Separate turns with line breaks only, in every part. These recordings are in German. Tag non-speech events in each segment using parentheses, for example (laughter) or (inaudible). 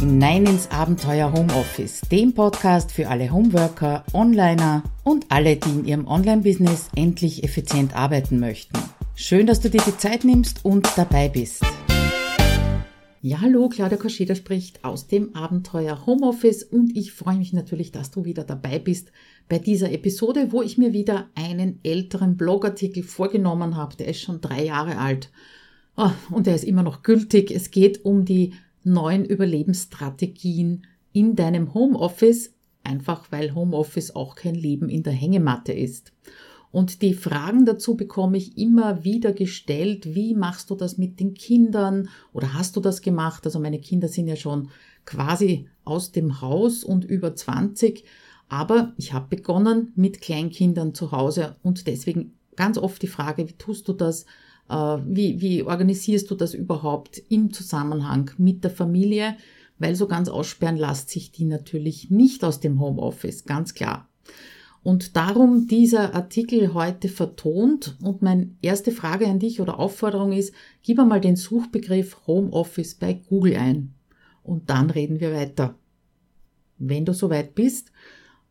hinein ins Abenteuer Homeoffice, dem Podcast für alle Homeworker, Onliner und alle, die in ihrem Online-Business endlich effizient arbeiten möchten. Schön, dass du dir die Zeit nimmst und dabei bist. Ja, hallo, Claudia Koscheda spricht aus dem Abenteuer Homeoffice und ich freue mich natürlich, dass du wieder dabei bist bei dieser Episode, wo ich mir wieder einen älteren Blogartikel vorgenommen habe. Der ist schon drei Jahre alt oh, und der ist immer noch gültig. Es geht um die neuen Überlebensstrategien in deinem Homeoffice, einfach weil Homeoffice auch kein Leben in der Hängematte ist. Und die Fragen dazu bekomme ich immer wieder gestellt. Wie machst du das mit den Kindern? Oder hast du das gemacht? Also meine Kinder sind ja schon quasi aus dem Haus und über 20. Aber ich habe begonnen mit Kleinkindern zu Hause und deswegen ganz oft die Frage, wie tust du das? Äh, wie, wie organisierst du das überhaupt im Zusammenhang mit der Familie? Weil so ganz aussperren lässt sich die natürlich nicht aus dem Homeoffice, ganz klar. Und darum dieser Artikel heute vertont. Und meine erste Frage an dich oder Aufforderung ist, gib einmal den Suchbegriff Homeoffice bei Google ein. Und dann reden wir weiter. Wenn du soweit bist,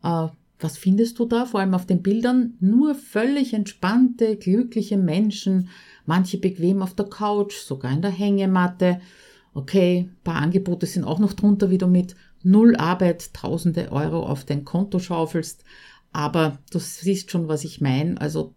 äh, was findest du da? Vor allem auf den Bildern nur völlig entspannte, glückliche Menschen, manche bequem auf der Couch, sogar in der Hängematte. Okay, paar Angebote sind auch noch drunter, wie du mit null Arbeit tausende Euro auf dein Konto schaufelst. Aber du siehst schon, was ich meine. Also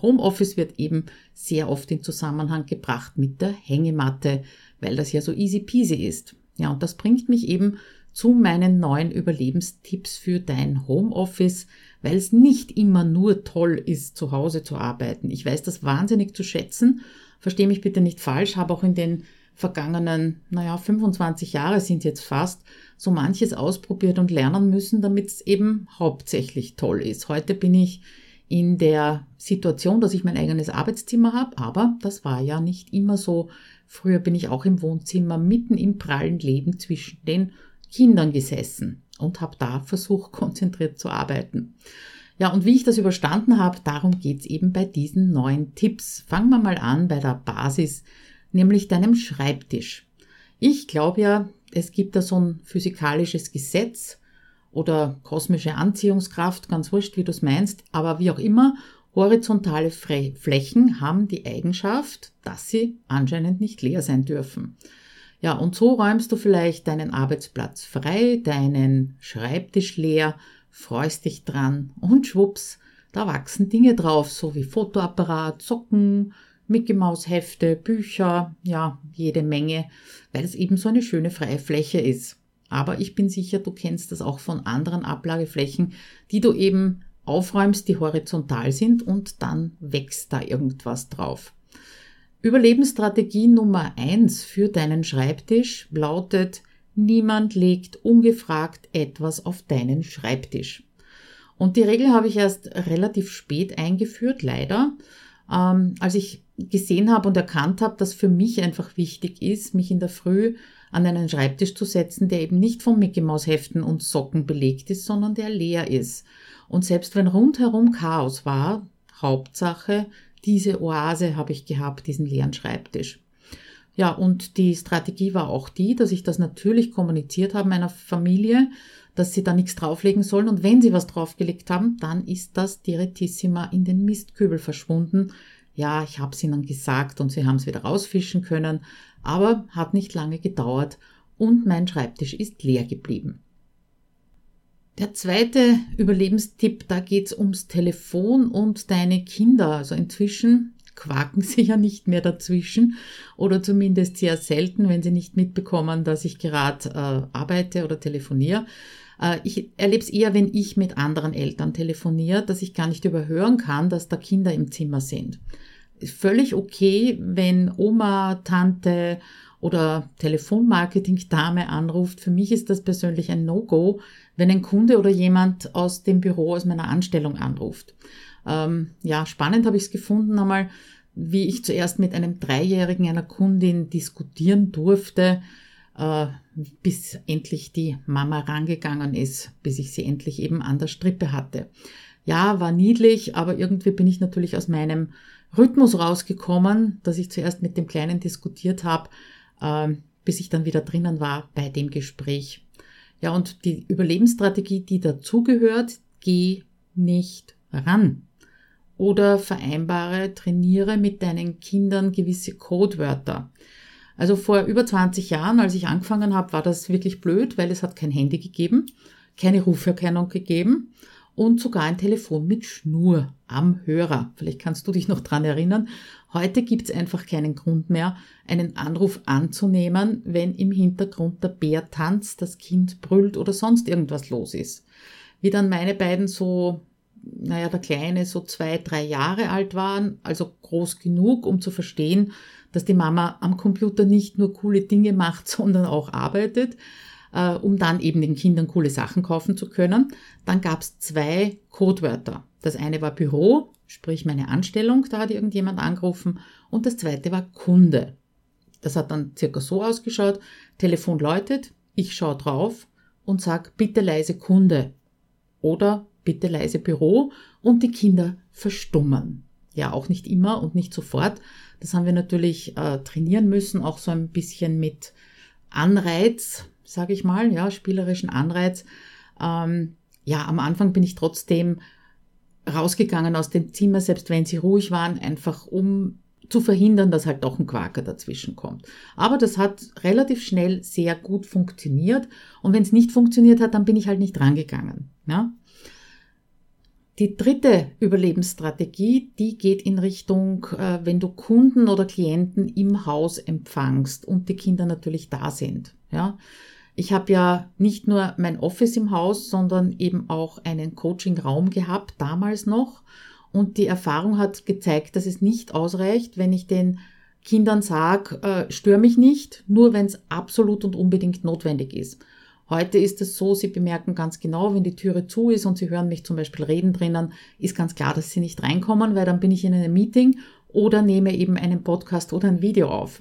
Homeoffice wird eben sehr oft in Zusammenhang gebracht mit der Hängematte, weil das ja so easy peasy ist. Ja, und das bringt mich eben zu meinen neuen Überlebenstipps für dein Homeoffice, weil es nicht immer nur toll ist, zu Hause zu arbeiten. Ich weiß das wahnsinnig zu schätzen. Verstehe mich bitte nicht falsch, habe auch in den vergangenen, naja, 25 Jahre sind jetzt fast, so manches ausprobiert und lernen müssen, damit es eben hauptsächlich toll ist. Heute bin ich in der Situation, dass ich mein eigenes Arbeitszimmer habe, aber das war ja nicht immer so. Früher bin ich auch im Wohnzimmer mitten im prallen Leben zwischen den Kindern gesessen und habe da versucht, (laughs) konzentriert zu arbeiten. Ja, und wie ich das überstanden habe, darum geht's eben bei diesen neuen Tipps. Fangen wir mal an bei der Basis, nämlich deinem Schreibtisch. Ich glaube ja, es gibt da so ein physikalisches Gesetz oder kosmische Anziehungskraft, ganz wurscht, wie du es meinst, aber wie auch immer, horizontale Flächen haben die Eigenschaft, dass sie anscheinend nicht leer sein dürfen. Ja, und so räumst du vielleicht deinen Arbeitsplatz frei, deinen Schreibtisch leer, freust dich dran und schwupps, da wachsen Dinge drauf, so wie Fotoapparat, Socken, Mickey Maus Hefte, Bücher, ja, jede Menge, weil es eben so eine schöne freie Fläche ist. Aber ich bin sicher, du kennst das auch von anderen Ablageflächen, die du eben aufräumst, die horizontal sind und dann wächst da irgendwas drauf. Überlebensstrategie Nummer eins für deinen Schreibtisch lautet, niemand legt ungefragt etwas auf deinen Schreibtisch. Und die Regel habe ich erst relativ spät eingeführt, leider, ähm, als ich gesehen habe und erkannt habe, dass für mich einfach wichtig ist, mich in der Früh an einen Schreibtisch zu setzen, der eben nicht von Mickey Maus Heften und Socken belegt ist, sondern der leer ist. Und selbst wenn rundherum Chaos war, Hauptsache, diese Oase habe ich gehabt, diesen leeren Schreibtisch. Ja, und die Strategie war auch die, dass ich das natürlich kommuniziert habe meiner Familie, dass sie da nichts drauflegen sollen. Und wenn sie was draufgelegt haben, dann ist das Direttissima in den Mistkübel verschwunden. Ja, ich habe es ihnen gesagt und sie haben es wieder rausfischen können, aber hat nicht lange gedauert und mein Schreibtisch ist leer geblieben. Der zweite Überlebenstipp, da geht's ums Telefon und deine Kinder. Also inzwischen quaken (laughs) sie ja nicht mehr dazwischen oder zumindest sehr selten, wenn sie nicht mitbekommen, dass ich gerade äh, arbeite oder telefoniere. Äh, ich erlebe es eher, wenn ich mit anderen Eltern telefoniere, dass ich gar nicht überhören kann, dass da Kinder im Zimmer sind. Völlig okay, wenn Oma, Tante oder Telefonmarketing-Dame anruft. Für mich ist das persönlich ein No-Go, wenn ein Kunde oder jemand aus dem Büro, aus meiner Anstellung anruft. Ähm, ja, spannend habe ich es gefunden einmal, wie ich zuerst mit einem Dreijährigen einer Kundin diskutieren durfte, äh, bis endlich die Mama rangegangen ist, bis ich sie endlich eben an der Strippe hatte. Ja, war niedlich, aber irgendwie bin ich natürlich aus meinem Rhythmus rausgekommen, dass ich zuerst mit dem Kleinen diskutiert habe, ähm, bis ich dann wieder drinnen war bei dem Gespräch. Ja, und die Überlebensstrategie, die dazugehört, geh nicht ran. Oder vereinbare, trainiere mit deinen Kindern gewisse Codewörter. Also vor über 20 Jahren, als ich angefangen habe, war das wirklich blöd, weil es hat kein Handy gegeben, keine Ruferkennung gegeben und sogar ein Telefon mit Schnur am Hörer. Vielleicht kannst du dich noch dran erinnern. Heute gibt es einfach keinen Grund mehr, einen Anruf anzunehmen, wenn im Hintergrund der Bär tanzt, das Kind brüllt oder sonst irgendwas los ist. Wie dann meine beiden so, naja, der Kleine so zwei, drei Jahre alt waren, also groß genug, um zu verstehen, dass die Mama am Computer nicht nur coole Dinge macht, (laughs) sondern auch arbeitet, äh, um dann eben den Kindern coole Sachen kaufen zu können. Dann gab es zwei Codewörter. Das eine war Büro, sprich meine Anstellung, da hat irgendjemand angerufen, und das zweite war Kunde. Das hat dann circa so ausgeschaut, Telefon läutet, ich schaue drauf und sag bitte leise Kunde oder bitte leise Büro und die Kinder verstummen. Ja, auch nicht immer und nicht sofort. Das haben wir natürlich äh, trainieren müssen, auch so ein bisschen mit Anreiz, sage ich mal, ja, spielerischen Anreiz. Ähm, ja, am Anfang bin ich trotzdem rausgegangen aus dem Zimmer, selbst wenn sie ruhig waren, einfach um zu verhindern, dass halt doch ein Quaker dazwischen kommt. Aber das hat relativ schnell sehr gut funktioniert. Und wenn es nicht funktioniert hat, dann bin ich halt nicht rangegangen. Ja? Die dritte Überlebensstrategie, die geht in Richtung, äh, wenn du Kunden oder Klienten im Haus empfangst und die Kinder natürlich da sind. Ja, ich habe ja nicht nur mein Office im Haus, sondern eben auch einen Coaching-Raum gehabt, damals noch. Und die Erfahrung hat gezeigt, dass es nicht ausreicht, wenn ich den Kindern sage, äh, stör mich nicht, nur wenn es absolut und unbedingt notwendig ist. Heute ist es so, Sie bemerken ganz genau, wenn die Türe zu ist und Sie hören mich zum Beispiel reden drinnen, ist ganz klar, dass Sie nicht reinkommen, weil dann bin ich in einem Meeting oder nehme eben einen Podcast oder ein Video auf.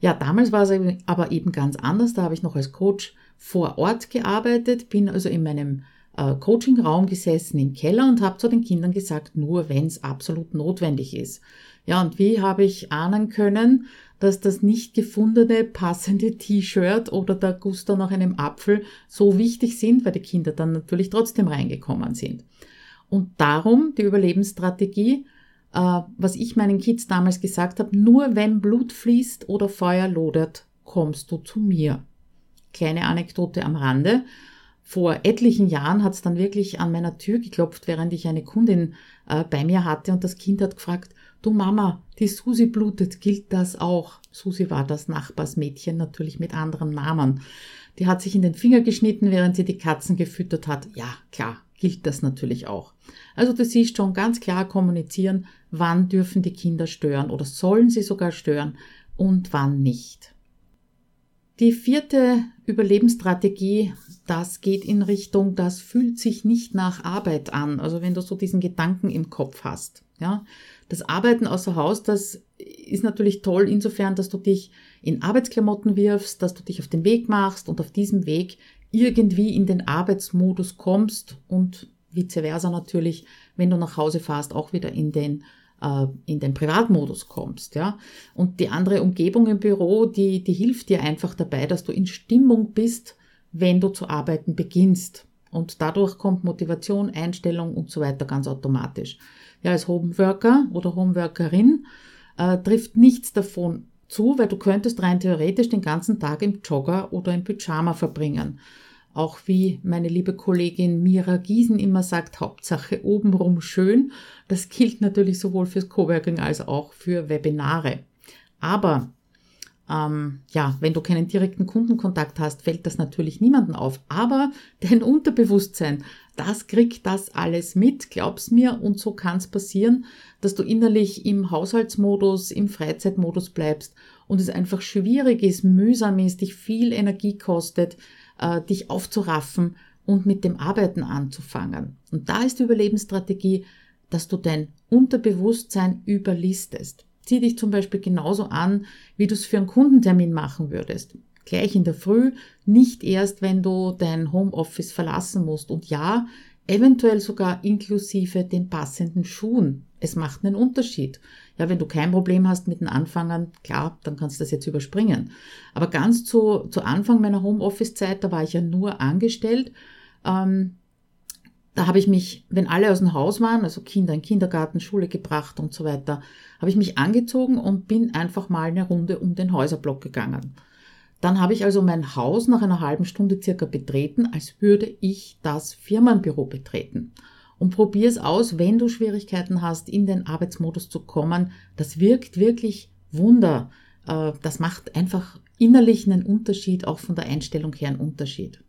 Ja, damals war es aber eben ganz anders. Da habe ich noch als Coach vor Ort gearbeitet, bin also in meinem äh, Coachingraum gesessen im Keller und habe zu den Kindern gesagt, nur wenn es absolut notwendig ist. Ja, und wie habe ich ahnen können, dass das nicht gefundene passende (laughs) T-Shirt oder der Guster nach einem Apfel so wichtig sind, weil die Kinder dann natürlich trotzdem reingekommen sind. Und darum die Überlebensstrategie, äh, was ich meinen Kids damals gesagt habe, nur wenn Blut fließt oder Feuer lodert, kommst du zu mir. Kleine Anekdote am Rande. Vor etlichen Jahren hat es dann wirklich an meiner Tür geklopft, während ich eine Kundin äh, bei mir hatte und das Kind hat gefragt, du Mama, die Susi blutet, gilt das auch? Susi war das Nachbarsmädchen, natürlich mit anderem Namen. Die hat sich in den Finger geschnitten, während sie die Katzen gefüttert hat. Ja, klar, gilt das natürlich auch. Also du siehst schon ganz klar kommunizieren, wann dürfen die Kinder stören oder sollen sie sogar stören und wann nicht. Die vierte Überlebensstrategie, das geht in Richtung, das fühlt sich nicht nach Arbeit an. Also wenn du so diesen Gedanken im Kopf hast. Ja, das Arbeiten außer Haus, das ist natürlich toll insofern, dass du dich in Arbeitsklamotten wirfst, dass du dich auf den Weg machst und auf diesem Weg irgendwie in den Arbeitsmodus kommst und vice versa natürlich, wenn du nach Hause fährst, auch wieder in den äh, in den Privatmodus kommst, ja. Und die andere Umgebung im Büro, die, die hilft dir einfach dabei, dass du in Stimmung bist, wenn du zu arbeiten beginnst. Und dadurch kommt Motivation, Einstellung und so weiter ganz automatisch. Ja, als Homeworker oder Homeworkerin äh, trifft nichts davon zu, weil du könntest rein theoretisch den ganzen Tag im Jogger oder im Pyjama verbringen. Auch wie meine liebe Kollegin Mira Giesen immer sagt, Hauptsache obenrum schön. Das gilt natürlich sowohl fürs Coworking als auch für Webinare. Aber ähm, ja, wenn du keinen direkten Kundenkontakt hast, fällt das natürlich niemanden auf. Aber dein Unterbewusstsein, das kriegt das alles mit, glaub's mir. Und so kann es passieren, dass du innerlich im Haushaltsmodus, im Freizeitmodus bleibst und es einfach schwierig ist, mühsam ist, dich viel Energie kostet, äh, dich aufzuraffen und mit dem Arbeiten anzufangen. Und da ist die Überlebensstrategie, dass du dein Unterbewusstsein überlistest. Zieh dich zum Beispiel genauso an, wie du es für einen Kundentermin machen würdest. Gleich in der Früh, nicht erst, wenn du dein Homeoffice verlassen musst. Und ja, eventuell sogar inklusive den passenden Schuhen. Es macht einen Unterschied. Ja, wenn du kein Problem hast mit den Anfangern, klar, dann kannst du das jetzt überspringen. Aber ganz zu, zu Anfang meiner Homeoffice-Zeit, da war ich ja nur angestellt. Ähm, da habe ich mich, wenn alle aus dem Haus waren, also Kinder in Kindergarten, Schule gebracht und so weiter, habe ich mich angezogen und bin einfach mal eine Runde um den Häuserblock gegangen. Dann habe ich also mein Haus nach einer halben Stunde circa betreten, als würde ich das Firmenbüro betreten und probier es aus, wenn du Schwierigkeiten hast, in den Arbeitsmodus zu kommen. Das wirkt wirklich Wunder. Äh, das macht einfach innerlich einen Unterschied, auch von der Einstellung her einen Unterschied.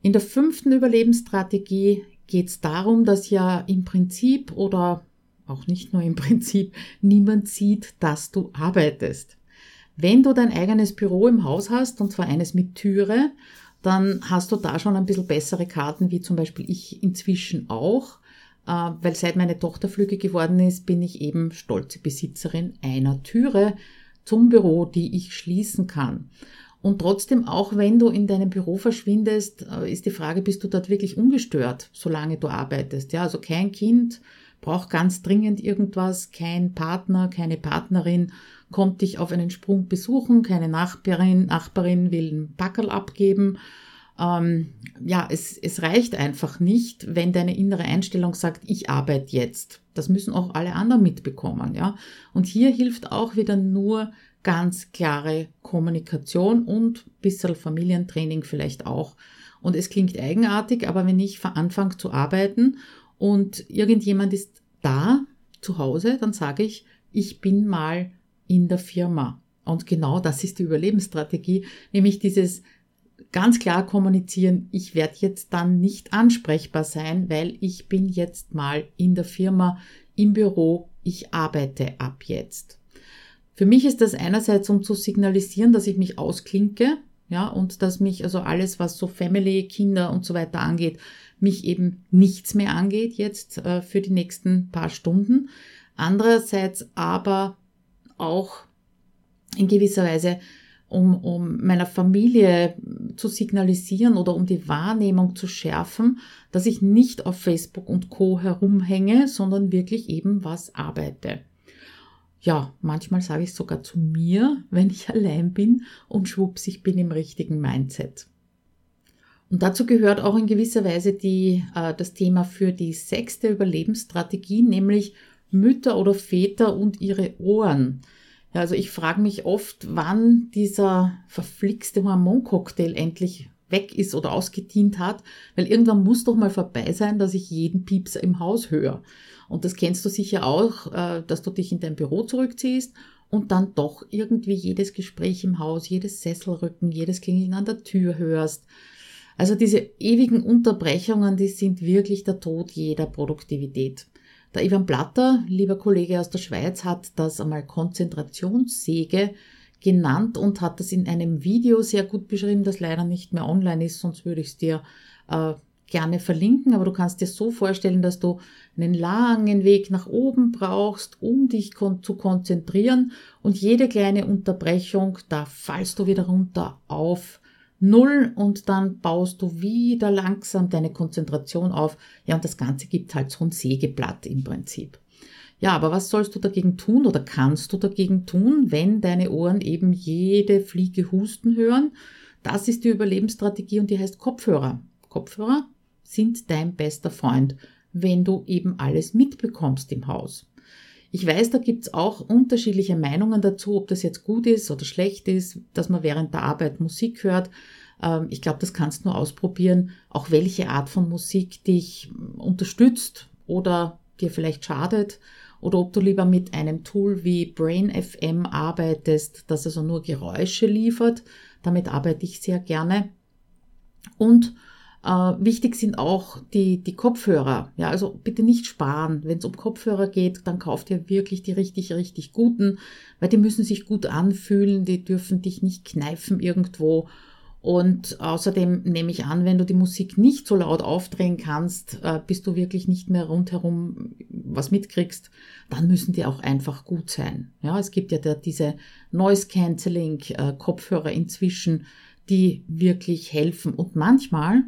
In der fünften Überlebensstrategie geht es darum, dass ja im Prinzip oder auch nicht nur im Prinzip niemand sieht, dass du arbeitest. Wenn du dein eigenes Büro im Haus hast, und zwar eines mit Türe, dann hast du da schon ein bisschen bessere Karten, wie zum Beispiel ich inzwischen auch, äh, weil seit meine Tochter Flüge geworden ist, bin ich eben stolze Besitzerin einer Türe zum Büro, die ich schließen kann. Und trotzdem, auch wenn du in deinem Büro verschwindest, äh, ist die Frage, bist du dort wirklich ungestört, solange du arbeitest? Ja, also kein Kind braucht ganz dringend irgendwas, kein Partner, keine Partnerin kommt dich auf einen Sprung besuchen, keine Nachbarin, Nachbarin will einen Packerl abgeben. Ähm, ja, es, es reicht einfach nicht, wenn deine innere Einstellung sagt, ich arbeite jetzt. Das müssen auch alle anderen mitbekommen, ja. Und hier hilft auch wieder nur ganz klare Kommunikation und ein bisschen Familientraining vielleicht auch. Und es klingt eigenartig, aber wenn ich anfange zu arbeiten und irgendjemand ist da zu Hause, dann sage ich, ich bin mal in der Firma. Und genau das ist die Überlebensstrategie, nämlich dieses ganz klar kommunizieren, ich werde jetzt dann nicht ansprechbar sein, weil ich bin jetzt mal in der Firma, im Büro, ich arbeite ab jetzt. Für mich ist das einerseits, um zu signalisieren, dass ich mich ausklinke, ja, und dass mich also alles, was so Family, Kinder und so weiter angeht, mich eben nichts mehr angeht jetzt äh, für die nächsten paar Stunden. Andererseits aber auch in gewisser Weise, um, um meiner Familie zu signalisieren oder um die Wahrnehmung zu schärfen, dass ich nicht auf Facebook und Co herumhänge, sondern wirklich eben was arbeite. Ja, manchmal sage ich sogar zu mir, wenn ich allein bin und schwupps, ich bin im richtigen Mindset. Und dazu gehört auch in gewisser Weise die, äh, das Thema für die sechste Überlebensstrategie, nämlich Mütter oder Väter und ihre Ohren. Ja, also ich frage mich oft, wann dieser verflixte Hormoncocktail endlich weg ist oder ausgedient hat, weil irgendwann muss doch mal vorbei sein, dass ich jeden Piepser im Haus höre. Und das kennst du sicher auch, äh, dass du dich in dein Büro zurückziehst und dann doch irgendwie jedes Gespräch im Haus, jedes Sesselrücken, jedes Klingeln an der Tür hörst. Also diese ewigen Unterbrechungen, die sind wirklich der Tod jeder Produktivität. Der Ivan Blatter, lieber Kollege aus der Schweiz, hat das einmal Konzentrationssäge genannt und hat das in einem Video sehr gut beschrieben, das leider nicht mehr online ist, sonst würde ich es dir äh, gerne verlinken. Aber du kannst dir so vorstellen, dass du einen langen Weg nach oben brauchst, um dich kon zu konzentrieren und jede kleine Unterbrechung, da fallst du wieder runter auf Null und dann baust du wieder langsam deine Konzentration auf. Ja, und das Ganze gibt halt so ein Sägeblatt im Prinzip. Ja, aber was sollst du dagegen tun oder kannst du dagegen tun, wenn deine Ohren eben jede Fliege husten hören? Das ist die Überlebensstrategie und die heißt Kopfhörer. Kopfhörer sind dein bester Freund, wenn du eben alles mitbekommst im Haus. Ich weiß, da gibt's auch unterschiedliche Meinungen dazu, ob das jetzt gut ist oder schlecht ist, dass man während der Arbeit Musik hört. Ähm, ich glaube, das kannst du nur ausprobieren, auch welche Art von Musik dich unterstützt oder dir vielleicht schadet oder ob du lieber mit einem Tool wie Brain FM arbeitest, das also nur Geräusche liefert. Damit arbeite ich sehr gerne. Und äh, wichtig sind auch die, die Kopfhörer. Ja, also bitte nicht sparen. Wenn es um Kopfhörer geht, dann kauft ihr wirklich die richtig, richtig guten, weil die müssen sich gut anfühlen, die dürfen dich nicht kneifen irgendwo. Und außerdem nehme ich an, wenn du die Musik nicht so laut aufdrehen kannst, äh, bis du wirklich nicht mehr rundherum was mitkriegst, dann müssen die auch einfach gut sein. Ja, es gibt ja da diese Noise Cancelling äh, Kopfhörer inzwischen, die wirklich helfen. Und manchmal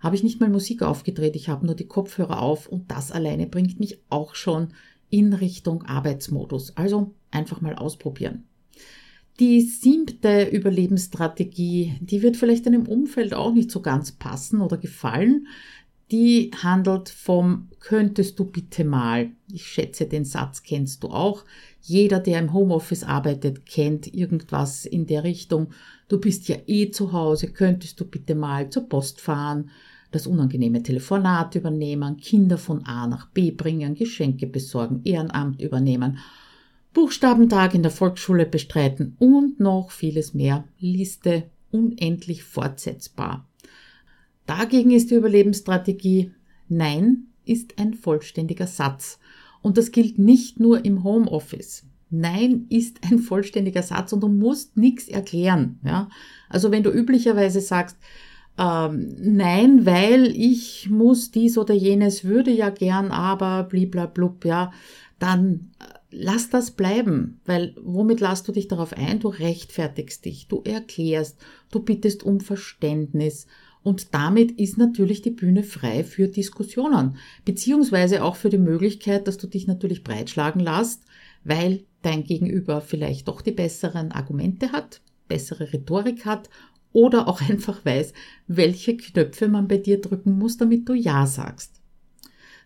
habe ich nicht mal Musik aufgedreht, ich habe nur die Kopfhörer auf und das alleine bringt mich auch schon in Richtung Arbeitsmodus. Also einfach mal ausprobieren. Die siebte Überlebensstrategie, die wird vielleicht deinem Umfeld auch nicht so ganz passen oder gefallen. Die handelt vom könntest du bitte mal. Ich schätze, den Satz kennst du auch. Jeder, der im Homeoffice arbeitet, kennt irgendwas in der Richtung. Du bist ja eh zu Hause, könntest du bitte mal zur Post fahren, das unangenehme Telefonat übernehmen, Kinder von A nach B bringen, Geschenke besorgen, Ehrenamt übernehmen, Buchstabentag in der Volksschule bestreiten und noch vieles mehr. Liste unendlich fortsetzbar. Dagegen ist die Überlebensstrategie Nein ist ein vollständiger Satz. Und das gilt nicht nur im Homeoffice. Nein ist ein vollständiger Satz und du musst nichts erklären. Ja? Also wenn du üblicherweise sagst, ähm, nein, weil ich muss dies oder jenes, würde ja gern, aber bliblablub, ja, dann äh, lass das bleiben, weil womit lasst du dich darauf ein? Du rechtfertigst dich, du erklärst, du bittest um Verständnis und damit ist natürlich die Bühne frei für Diskussionen, beziehungsweise auch für die Möglichkeit, dass du dich natürlich breitschlagen lässt, weil dein Gegenüber vielleicht doch die besseren Argumente hat, bessere Rhetorik hat oder auch (laughs) einfach weiß, welche Knöpfe man bei dir drücken muss, damit du Ja sagst.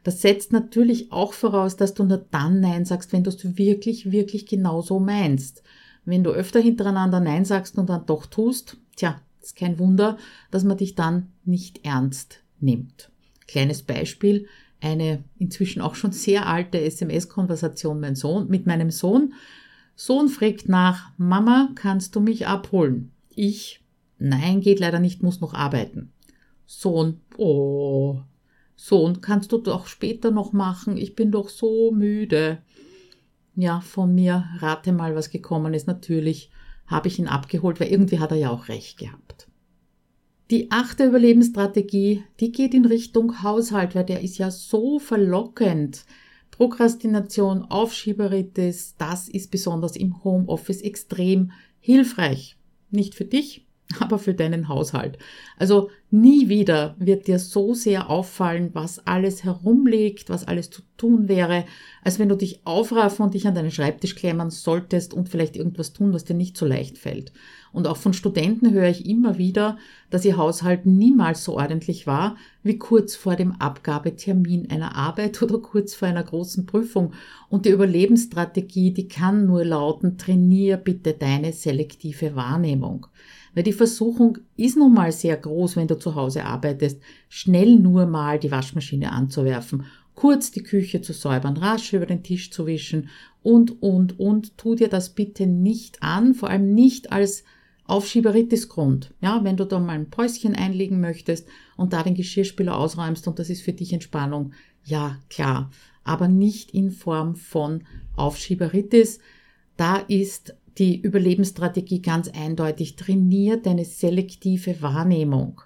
Das setzt natürlich auch voraus, dass du nur dann Nein sagst, wenn du es wirklich, wirklich genauso meinst. Wenn du öfter hintereinander Nein sagst und dann doch tust, tja, ist kein Wunder, dass man dich dann nicht ernst nimmt. Kleines Beispiel, eine inzwischen auch schon sehr alte SMS-Konversation mein Sohn, mit meinem Sohn. Sohn fragt nach, Mama, kannst du mich abholen? Ich, nein, geht leider nicht, muss noch arbeiten. Sohn, oh, Sohn, kannst du doch später noch machen, ich bin doch so müde. Ja, von mir rate mal, was gekommen ist. Natürlich habe ich ihn abgeholt, weil irgendwie hat er ja auch recht gehabt. Die achte Überlebensstrategie, die geht in Richtung Haushalt, weil der ist ja so verlockend. Prokrastination, Aufschieberitis, das ist besonders im Homeoffice extrem hilfreich. Nicht für dich, (laughs) aber für deinen Haushalt. Also nie wieder wird dir so sehr auffallen, was alles herumliegt, was alles zu tun wäre, als wenn du dich aufraffen und dich an deinen Schreibtisch klemmen solltest und vielleicht irgendwas tun, was dir nicht so leicht fällt. Und auch von Studenten höre ich immer wieder, dass ihr Haushalt niemals so ordentlich war wie kurz vor dem Abgabetermin einer Arbeit (laughs) oder kurz vor einer großen Prüfung. Und die Überlebensstrategie, die kann nur lauten, trainier bitte deine selektive Wahrnehmung. Weil die Versuchung ist nun mal sehr groß, wenn du zu Hause arbeitest, schnell nur mal die Waschmaschine anzuwerfen, kurz die Küche zu säubern, rasch über den Tisch zu wischen und, und, und. Tu dir das bitte nicht an, vor allem nicht als Aufschieberitis-Grund. Ja, wenn du da mal ein Päuschen einlegen möchtest und da den Geschirrspüler ausräumst und das ist für dich Entspannung, ja, klar. Aber nicht in Form von Aufschieberitis. Da ist die Überlebensstrategie ganz eindeutig. Trainier deine selektive Wahrnehmung.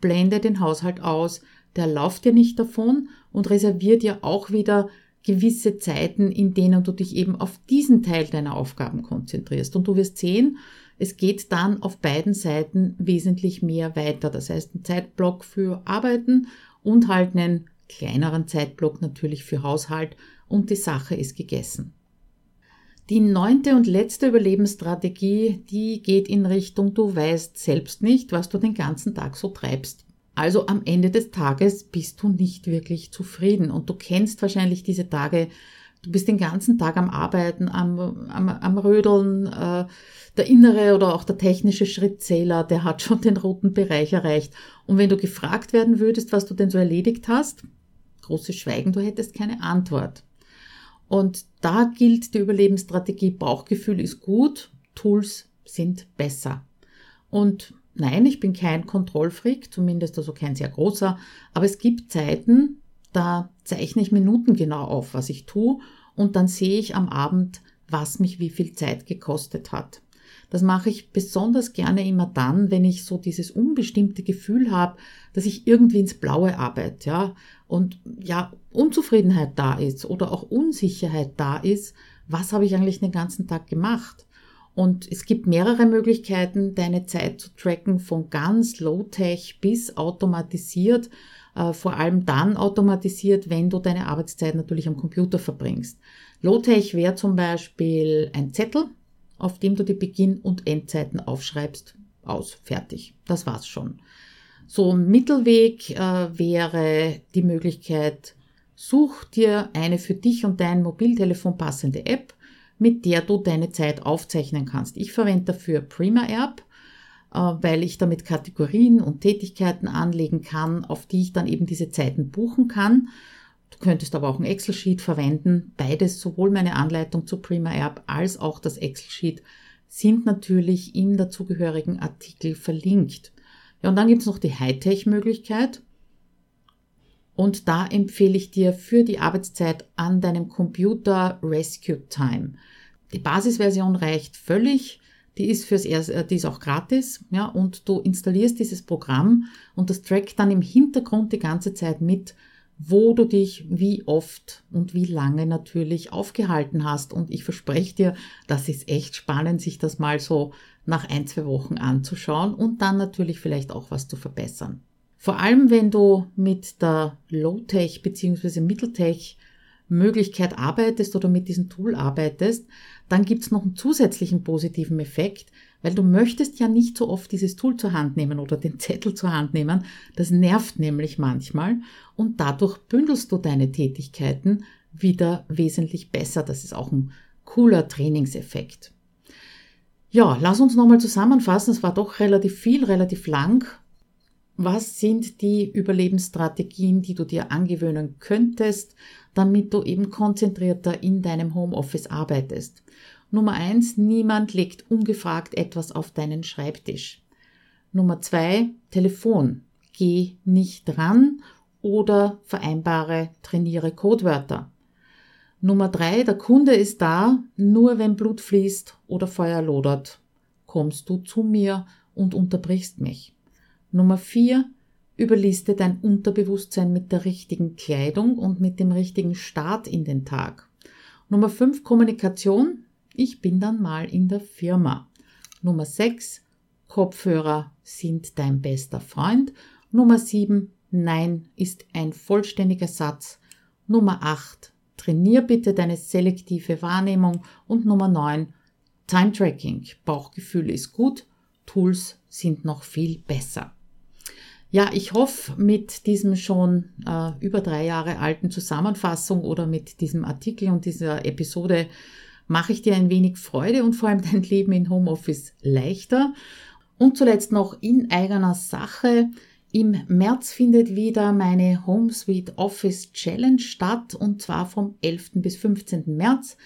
Blende den Haushalt aus, der lauft dir nicht davon und reservier dir auch wieder gewisse Zeiten, in denen du dich eben auf diesen Teil deiner Aufgaben konzentrierst. Und du wirst sehen, es geht dann auf beiden Seiten wesentlich mehr weiter. Das heißt, ein Zeitblock für Arbeiten und halt einen kleineren Zeitblock natürlich für Haushalt und die Sache ist gegessen. Die neunte und letzte Überlebensstrategie, die geht in Richtung, du weißt selbst nicht, was du den ganzen Tag so treibst. Also am Ende des Tages bist du nicht wirklich zufrieden und du kennst wahrscheinlich diese Tage, du bist den ganzen Tag am Arbeiten, am, am, am Rödeln, äh, der innere oder auch der technische Schrittzähler, der hat schon den roten Bereich erreicht. Und wenn du gefragt werden würdest, was du denn so erledigt hast, großes Schweigen, du hättest keine Antwort. Und da gilt die Überlebensstrategie, Bauchgefühl ist gut, Tools sind besser. Und nein, ich bin kein Kontrollfreak, zumindest also kein sehr großer, aber es gibt Zeiten, da zeichne ich Minuten genau auf, was ich tue und dann sehe ich am Abend, was mich wie viel Zeit gekostet hat. Das mache ich besonders gerne immer dann, wenn ich so dieses unbestimmte Gefühl habe, dass ich irgendwie ins Blaue arbeite, ja, und ja, Unzufriedenheit da ist oder auch Unsicherheit da ist, was habe ich eigentlich den ganzen Tag gemacht? Und es gibt mehrere Möglichkeiten, deine Zeit zu tracken, von ganz low-tech bis automatisiert. Äh, vor allem dann automatisiert, wenn du deine Arbeitszeit natürlich am Computer verbringst. Low-tech wäre zum Beispiel ein Zettel, auf dem du die Beginn- und Endzeiten aufschreibst. Aus, fertig. Das war's schon. So ein Mittelweg äh, wäre die Möglichkeit, such dir eine für dich und dein Mobiltelefon passende App, mit der du deine Zeit aufzeichnen kannst. Ich verwende dafür Prima App, äh, weil ich damit Kategorien und Tätigkeiten anlegen kann, auf die ich dann eben diese Zeiten buchen kann. Du könntest aber auch ein Excel-Sheet verwenden. Beides, sowohl meine Anleitung zu Prima App als auch das Excel-Sheet, sind natürlich im dazugehörigen Artikel verlinkt. Ja, und dann gibt es noch die Hightech-Möglichkeit. Und da empfehle ich dir für die Arbeitszeit an deinem Computer Rescue Time. Die Basisversion reicht völlig. Die ist fürs erste, äh, die ist auch gratis, ja, und du installierst dieses Programm und das trackt dann im Hintergrund die ganze Zeit mit, wo du dich wie oft und wie lange natürlich aufgehalten hast. Und ich verspreche dir, das ist echt spannend, sich das mal so nach ein, zwei Wochen anzuschauen und dann natürlich vielleicht auch was zu verbessern. Vor allem, wenn du mit der Low-Tech bzw. Mitteltech Möglichkeit arbeitest oder mit diesem Tool arbeitest, dann gibt's noch einen zusätzlichen positiven Effekt, weil du möchtest ja nicht so oft dieses Tool zur Hand nehmen oder den Zettel zur Hand nehmen. Das nervt nämlich manchmal und dadurch bündelst du deine Tätigkeiten wieder wesentlich besser. Das ist auch ein cooler Trainingseffekt. Ja, lass uns nochmal zusammenfassen. Es war doch relativ viel, relativ lang was sind die Überlebensstrategien, die du dir angewöhnen könntest, damit du eben konzentrierter in deinem Homeoffice arbeitest. Nummer eins, niemand legt ungefragt etwas auf deinen Schreibtisch. Nummer zwei, Telefon. Geh nicht ran oder vereinbare, trainiere Codewörter. Nummer drei, der Kunde ist da, nur wenn Blut fließt oder Feuer lodert, kommst du zu mir und unterbrichst mich. Nummer vier, überliste dein Unterbewusstsein mit der richtigen Kleidung und mit dem richtigen Start in den Tag. Nummer fünf, Kommunikation. Ich bin dann mal in der Firma. Nummer sechs, Kopfhörer sind dein bester Freund. Nummer sieben, Nein ist ein vollständiger Satz. Nummer acht, trainier bitte deine selektive Wahrnehmung. Und Nummer neun, Time Tracking. Bauchgefühl ist gut, Tools sind noch viel besser. Ja, ich hoffe, mit diesem schon äh, über drei Jahre alten Zusammenfassung oder mit diesem Artikel und dieser Episode mache ich dir ein wenig Freude und vor allem dein Leben in Homeoffice leichter. Und zuletzt noch in eigener Sache. Im März findet wieder meine Home Suite Office Challenge statt und zwar vom 11. bis 15. März.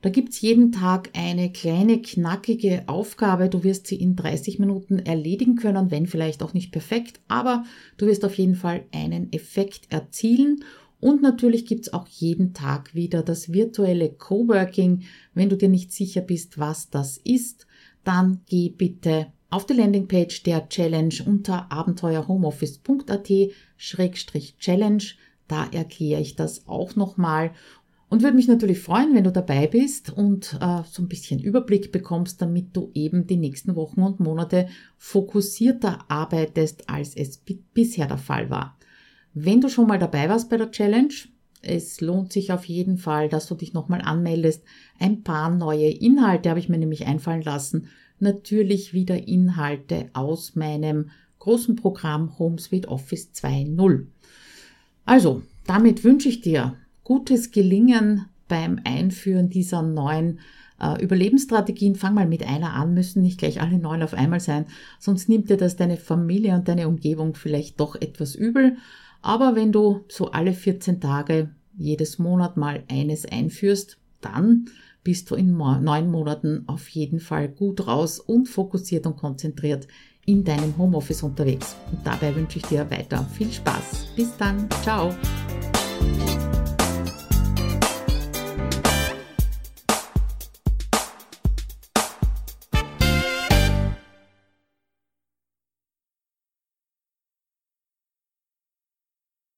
Da gibt's jeden Tag eine kleine, knackige Aufgabe. Du wirst sie in 30 Minuten erledigen können, wenn vielleicht auch nicht perfekt, aber du wirst auf jeden Fall einen Effekt erzielen. Und natürlich gibt's auch jeden Tag wieder das virtuelle Coworking. Wenn du dir nicht sicher bist, was das ist, dann geh bitte auf die Landingpage der Challenge unter abenteuerhomeoffice.at-challenge. Da erkläre ich das auch nochmal und würde mich natürlich freuen, wenn du dabei bist und äh, so ein bisschen Überblick bekommst, damit du eben die nächsten Wochen und Monate fokussierter arbeitest, als es bisher der Fall war. Wenn du schon mal dabei warst bei der Challenge, es lohnt sich auf jeden Fall, dass du dich nochmal anmeldest. Ein paar neue Inhalte habe ich mir nämlich einfallen lassen. Natürlich wieder Inhalte aus meinem großen Programm HomeSuite Office 2.0. Also, damit wünsche ich dir gutes Gelingen beim Einführen dieser neuen äh, Überlebensstrategien. Fang mal mit einer an, müssen nicht gleich alle neun auf einmal sein, sonst nimmt dir das deine Familie und deine Umgebung vielleicht doch etwas übel. Aber wenn du so alle 14 Tage jedes Monat mal eines einführst, dann bist du in neun Monaten auf jeden Fall gut raus und fokussiert und konzentriert in deinem Homeoffice unterwegs. Und dabei wünsche ich dir weiter viel Spaß. Bis dann. Ciao.